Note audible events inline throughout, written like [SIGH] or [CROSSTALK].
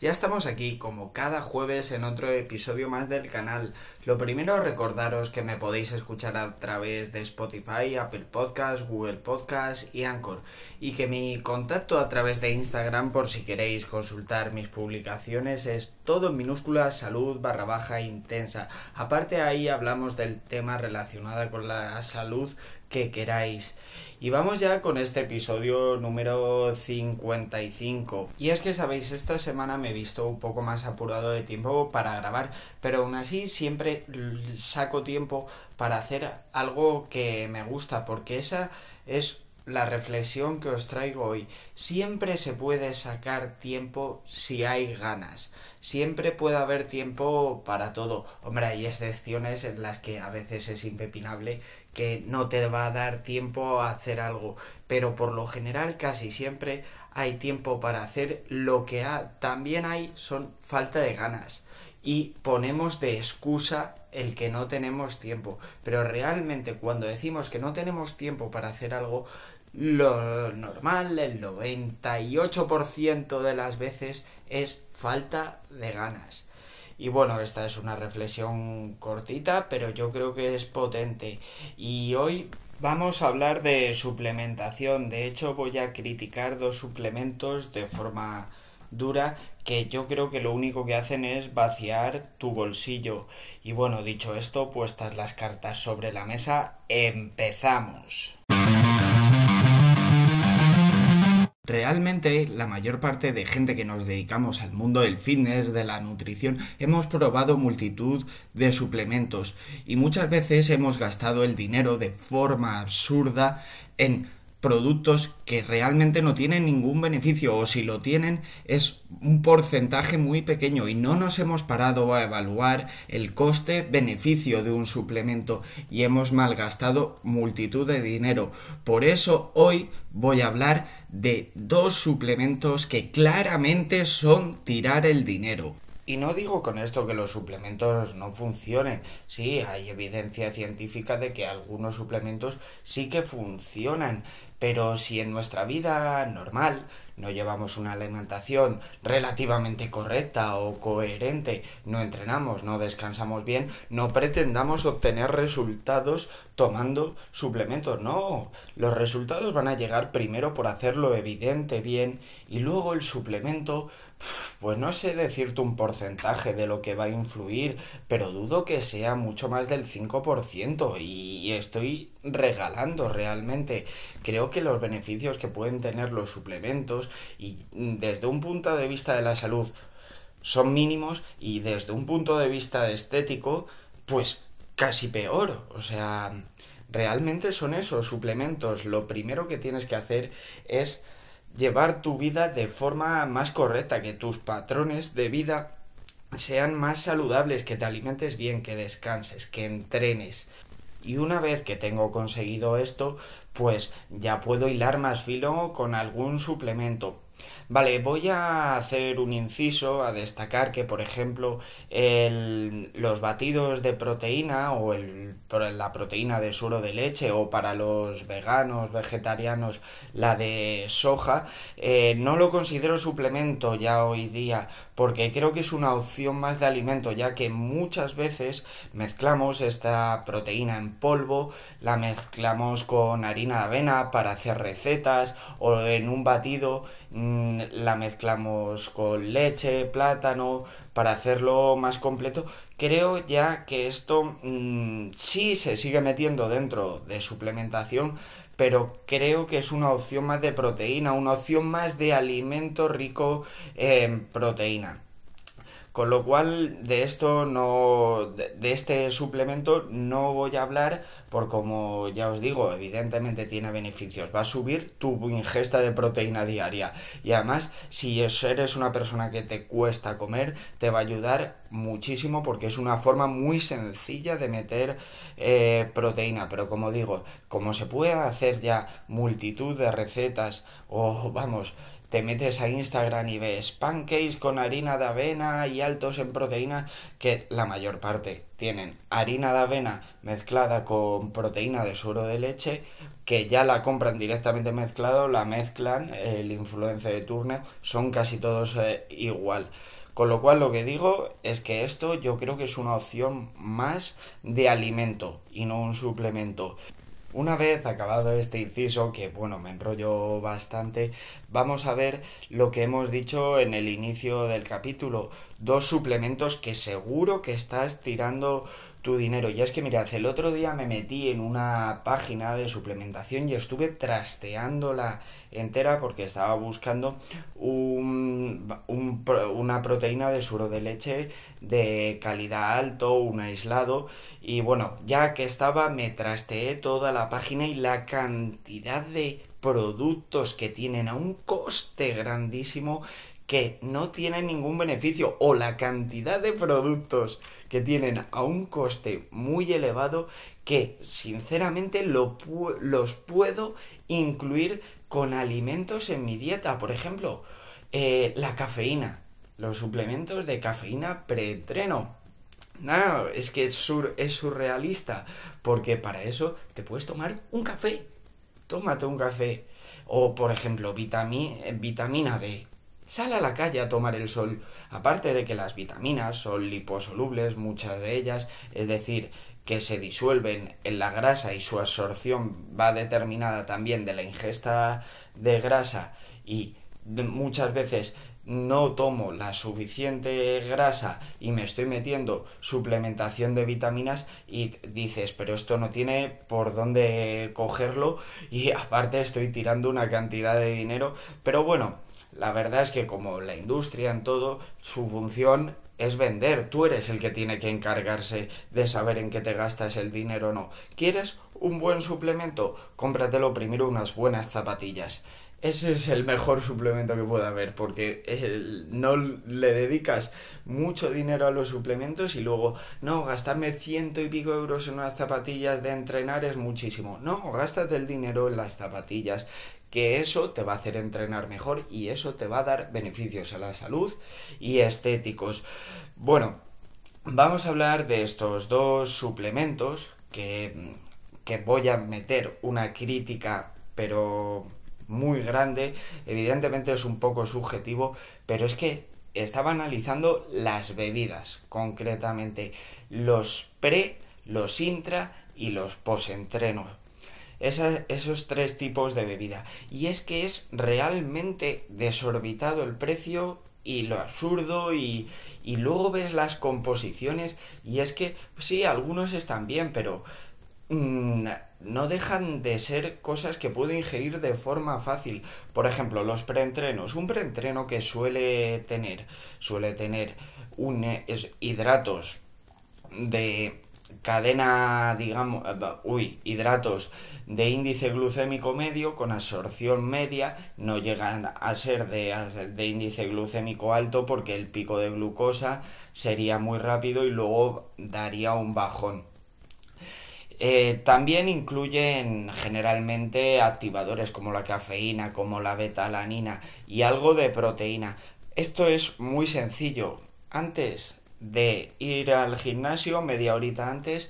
Ya estamos aquí como cada jueves en otro episodio más del canal. Lo primero recordaros que me podéis escuchar a través de Spotify, Apple Podcasts, Google Podcasts y Anchor y que mi contacto a través de Instagram por si queréis consultar mis publicaciones es todo en minúscula salud barra baja intensa. Aparte ahí hablamos del tema relacionado con la salud que queráis. Y vamos ya con este episodio número 55. Y es que sabéis, esta semana me he visto un poco más apurado de tiempo para grabar, pero aún así siempre saco tiempo para hacer algo que me gusta, porque esa es la reflexión que os traigo hoy. Siempre se puede sacar tiempo si hay ganas. Siempre puede haber tiempo para todo. Hombre, hay excepciones en las que a veces es impepinable que no te va a dar tiempo a hacer algo, pero por lo general casi siempre hay tiempo para hacer lo que también hay son falta de ganas. Y ponemos de excusa el que no tenemos tiempo, pero realmente cuando decimos que no tenemos tiempo para hacer algo, lo normal, el 98% de las veces es falta de ganas. Y bueno, esta es una reflexión cortita, pero yo creo que es potente. Y hoy vamos a hablar de suplementación. De hecho, voy a criticar dos suplementos de forma dura que yo creo que lo único que hacen es vaciar tu bolsillo. Y bueno, dicho esto, puestas las cartas sobre la mesa, empezamos. Realmente la mayor parte de gente que nos dedicamos al mundo del fitness, de la nutrición, hemos probado multitud de suplementos y muchas veces hemos gastado el dinero de forma absurda en productos que realmente no tienen ningún beneficio o si lo tienen es un porcentaje muy pequeño y no nos hemos parado a evaluar el coste-beneficio de un suplemento y hemos malgastado multitud de dinero. Por eso hoy voy a hablar de dos suplementos que claramente son tirar el dinero. Y no digo con esto que los suplementos no funcionen. Sí, hay evidencia científica de que algunos suplementos sí que funcionan. Pero si en nuestra vida normal no llevamos una alimentación relativamente correcta o coherente, no entrenamos, no descansamos bien, no pretendamos obtener resultados tomando suplementos. No, los resultados van a llegar primero por hacerlo evidente bien y luego el suplemento, pues no sé decirte un porcentaje de lo que va a influir, pero dudo que sea mucho más del 5% y estoy regalando realmente. Creo que los beneficios que pueden tener los suplementos y desde un punto de vista de la salud son mínimos y desde un punto de vista estético pues casi peor. O sea, realmente son esos suplementos. Lo primero que tienes que hacer es llevar tu vida de forma más correcta, que tus patrones de vida sean más saludables, que te alimentes bien, que descanses, que entrenes. Y una vez que tengo conseguido esto, pues ya puedo hilar más filo con algún suplemento. Vale, voy a hacer un inciso a destacar que, por ejemplo, el, los batidos de proteína o el, la proteína de suero de leche o para los veganos, vegetarianos, la de soja, eh, no lo considero suplemento ya hoy día porque creo que es una opción más de alimento ya que muchas veces mezclamos esta proteína en polvo, la mezclamos con harina de avena para hacer recetas o en un batido mm, la mezclamos con leche, plátano, para hacerlo más completo. Creo ya que esto mm, sí se sigue metiendo dentro de suplementación, pero creo que es una opción más de proteína, una opción más de alimento rico en proteína. Con lo cual, de esto no. De, este suplemento no voy a hablar, por como ya os digo, evidentemente tiene beneficios. Va a subir tu ingesta de proteína diaria. Y además, si eres una persona que te cuesta comer, te va a ayudar muchísimo porque es una forma muy sencilla de meter eh, proteína. Pero como digo, como se puede hacer ya multitud de recetas, o vamos, te metes a Instagram y ves pancakes con harina de avena y altos en proteína, que la mayor parte tienen harina de avena mezclada con proteína de suero de leche, que ya la compran directamente mezclado, la mezclan, el influencer de turno, son casi todos eh, igual. Con lo cual lo que digo es que esto yo creo que es una opción más de alimento y no un suplemento. Una vez acabado este inciso, que bueno, me enrollo bastante, vamos a ver lo que hemos dicho en el inicio del capítulo. Dos suplementos que seguro que estás tirando tu dinero. Y es que mirad, el otro día me metí en una página de suplementación y estuve trasteándola entera porque estaba buscando un, una proteína de suero de leche de calidad alto, un aislado. Y bueno, ya que estaba, me trasteé toda la página y la cantidad de productos que tienen a un coste grandísimo que no tienen ningún beneficio o la cantidad de productos que tienen a un coste muy elevado que sinceramente lo los puedo incluir con alimentos en mi dieta. Por ejemplo, eh, la cafeína, los suplementos de cafeína preentreno. No, es que es, es surrealista, porque para eso te puedes tomar un café. Tómate un café. O, por ejemplo, vitamina D Sale a la calle a tomar el sol. Aparte de que las vitaminas son liposolubles, muchas de ellas, es decir, que se disuelven en la grasa y su absorción va determinada también de la ingesta de grasa y muchas veces no tomo la suficiente grasa y me estoy metiendo suplementación de vitaminas y dices, pero esto no tiene por dónde cogerlo y aparte estoy tirando una cantidad de dinero, pero bueno, la verdad es que como la industria en todo, su función es vender. Tú eres el que tiene que encargarse de saber en qué te gastas el dinero o no. ¿Quieres un buen suplemento? Cómpratelo primero unas buenas zapatillas. Ese es el mejor suplemento que pueda haber, porque no le dedicas mucho dinero a los suplementos y luego, no, gastarme ciento y pico euros en unas zapatillas de entrenar es muchísimo. No, gástate el dinero en las zapatillas, que eso te va a hacer entrenar mejor y eso te va a dar beneficios a la salud y estéticos. Bueno, vamos a hablar de estos dos suplementos que, que voy a meter una crítica, pero muy grande. Evidentemente es un poco subjetivo, pero es que estaba analizando las bebidas, concretamente los pre, los intra y los post-entrenos esos tres tipos de bebida. Y es que es realmente desorbitado el precio y lo absurdo y, y luego ves las composiciones y es que sí, algunos están bien, pero no dejan de ser cosas que puedo ingerir de forma fácil. Por ejemplo, los preentrenos. Un preentreno que suele tener, suele tener un, hidratos de cadena, digamos, uy, hidratos de índice glucémico medio con absorción media no llegan a ser de, índice glucémico alto porque el pico de glucosa sería muy rápido y luego daría un bajón. Eh, también incluyen generalmente activadores como la cafeína, como la betalanina y algo de proteína. Esto es muy sencillo. Antes de ir al gimnasio, media horita antes,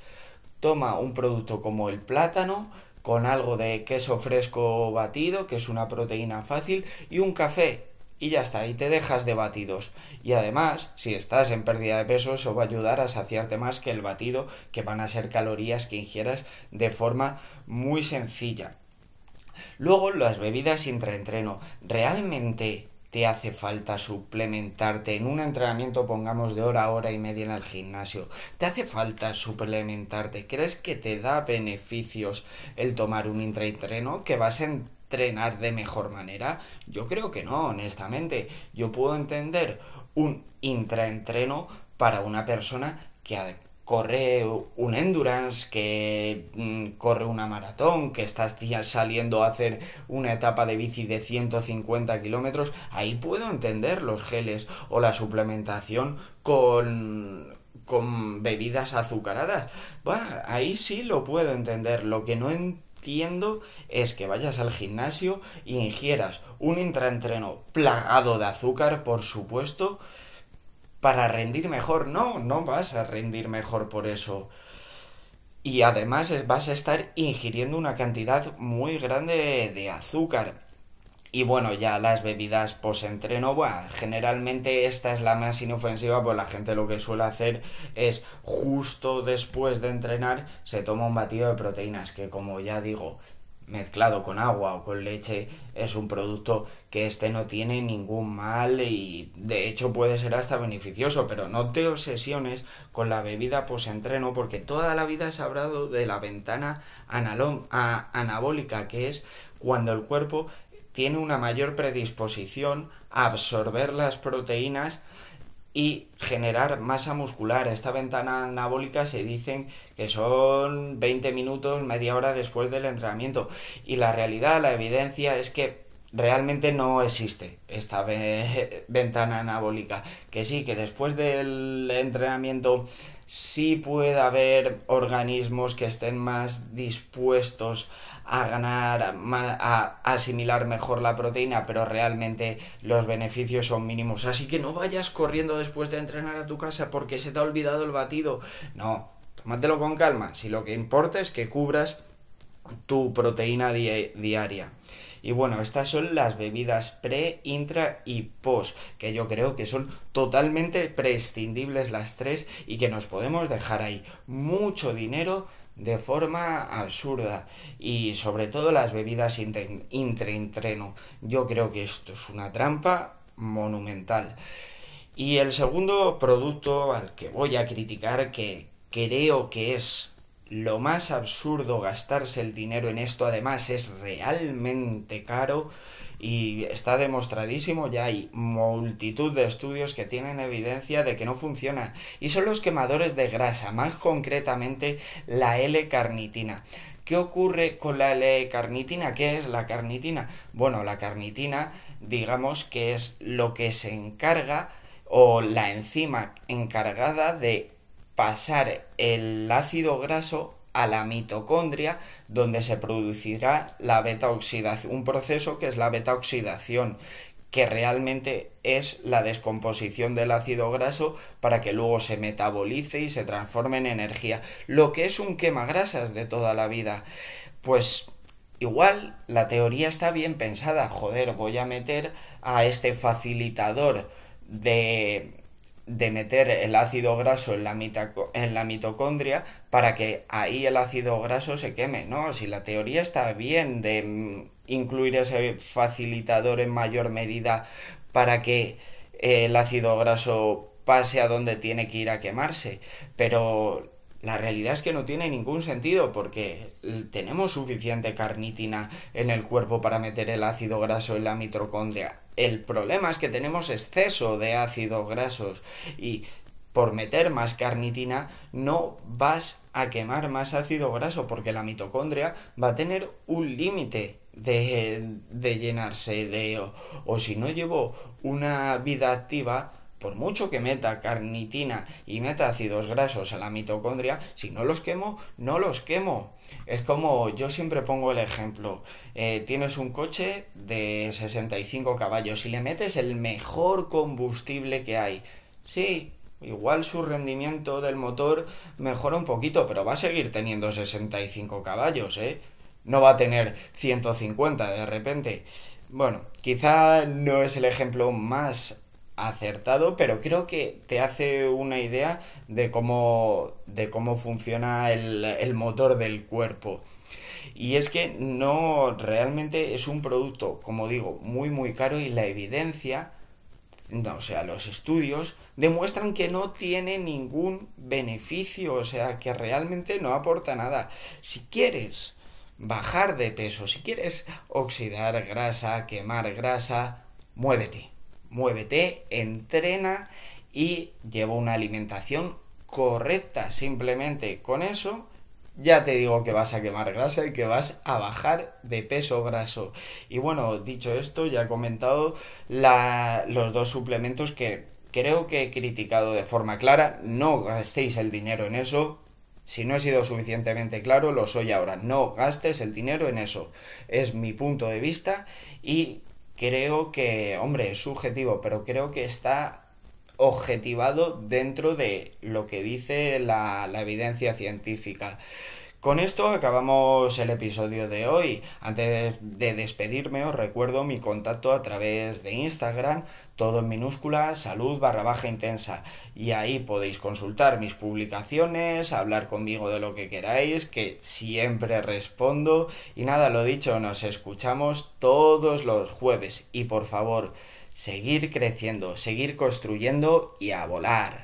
toma un producto como el plátano, con algo de queso fresco batido, que es una proteína fácil, y un café. Y ya está, y te dejas de batidos. Y además, si estás en pérdida de peso, eso va a ayudar a saciarte más que el batido, que van a ser calorías que ingieras de forma muy sencilla. Luego, las bebidas intraentreno. ¿Realmente te hace falta suplementarte en un entrenamiento, pongamos de hora a hora y media en el gimnasio, te hace falta suplementarte, ¿crees que te da beneficios el tomar un intraentreno? ¿Que vas a entrenar de mejor manera? Yo creo que no, honestamente. Yo puedo entender un intraentreno para una persona que corre un endurance, que mm, corre una maratón, que está saliendo a hacer una etapa de bici de 150 kilómetros, ahí puedo entender los geles o la suplementación con con bebidas azucaradas. Bueno, ahí sí lo puedo entender. Lo que no entiendo es que vayas al gimnasio y ingieras un intraentreno plagado de azúcar, por supuesto, para rendir mejor. No, no vas a rendir mejor por eso. Y además vas a estar ingiriendo una cantidad muy grande de azúcar. Y bueno, ya las bebidas post-entreno, bueno, generalmente esta es la más inofensiva, pues la gente lo que suele hacer es justo después de entrenar se toma un batido de proteínas, que como ya digo, mezclado con agua o con leche es un producto que este no tiene ningún mal y de hecho puede ser hasta beneficioso, pero no te obsesiones con la bebida post-entreno porque toda la vida se ha hablado de la ventana anabólica, que es cuando el cuerpo tiene una mayor predisposición a absorber las proteínas y generar masa muscular. Esta ventana anabólica se dicen que son 20 minutos, media hora después del entrenamiento. Y la realidad, la evidencia es que realmente no existe esta [LAUGHS] ventana anabólica. Que sí, que después del entrenamiento sí puede haber organismos que estén más dispuestos a ganar, a asimilar mejor la proteína, pero realmente los beneficios son mínimos. Así que no vayas corriendo después de entrenar a tu casa porque se te ha olvidado el batido. No, tómatelo con calma. Si lo que importa es que cubras tu proteína diaria. Y bueno, estas son las bebidas pre, intra y post, que yo creo que son totalmente prescindibles las tres y que nos podemos dejar ahí mucho dinero de forma absurda y sobre todo las bebidas intraentreno. Yo creo que esto es una trampa monumental. Y el segundo producto al que voy a criticar, que creo que es lo más absurdo gastarse el dinero en esto, además es realmente caro, y está demostradísimo, ya hay multitud de estudios que tienen evidencia de que no funciona y son los quemadores de grasa, más concretamente la L-carnitina. ¿Qué ocurre con la L-carnitina? ¿Qué es la carnitina? Bueno, la carnitina, digamos que es lo que se encarga o la enzima encargada de pasar el ácido graso a la mitocondria donde se producirá la beta oxidación, un proceso que es la beta oxidación que realmente es la descomposición del ácido graso para que luego se metabolice y se transforme en energía. Lo que es un quemagrasas de toda la vida. Pues igual la teoría está bien pensada. Joder, voy a meter a este facilitador de de meter el ácido graso en la, en la mitocondria para que ahí el ácido graso se queme, ¿no? Si la teoría está bien de mm, incluir ese facilitador en mayor medida para que eh, el ácido graso pase a donde tiene que ir a quemarse, pero la realidad es que no tiene ningún sentido porque tenemos suficiente carnitina en el cuerpo para meter el ácido graso en la mitocondria. El problema es que tenemos exceso de ácidos grasos y por meter más carnitina no vas a quemar más ácido graso porque la mitocondria va a tener un límite de, llenarse de o, o si no llevo una vida activa por mucho que meta carnitina y meta ácidos grasos a la mitocondria, si no los quemo, no los quemo. Es como yo siempre pongo el ejemplo, eh, tienes un coche de 65 caballos y le metes el mejor combustible que hay. Sí, igual su rendimiento del motor mejora un poquito, pero va a seguir teniendo 65 caballos, ¿eh? No va a tener 150 de repente. Bueno, quizá no es el ejemplo más acertado, pero creo que te hace una idea de cómo, de cómo funciona el, motor del cuerpo. Y es que no realmente es un producto, como digo, muy muy caro y la evidencia, no, o sea, los estudios demuestran que no tiene ningún beneficio, o sea, que realmente no aporta nada. Si quieres bajar de peso, si quieres oxidar grasa, quemar grasa, muévete muévete, entrena y lleva una alimentación correcta. Simplemente con eso ya te digo que vas a quemar grasa y que vas a bajar de peso graso. Y bueno, dicho esto, ya he comentado los dos suplementos que creo que he criticado de forma clara. No gastéis el dinero en eso. Si no he sido suficientemente claro, lo soy ahora. No gastes el dinero en eso. Es mi punto de vista y creo que, hombre, es subjetivo, pero creo que está objetivado dentro de lo que dice la, la evidencia científica. Con esto acabamos el episodio de hoy. Antes de despedirme os recuerdo mi contacto a través de Instagram, todo en minúscula, salud barra baja intensa. Y ahí podéis consultar mis publicaciones, hablar conmigo de lo que queráis, que siempre respondo. Y nada, lo dicho, nos escuchamos todos los jueves. Y por favor, seguir creciendo, seguir construyendo y a volar.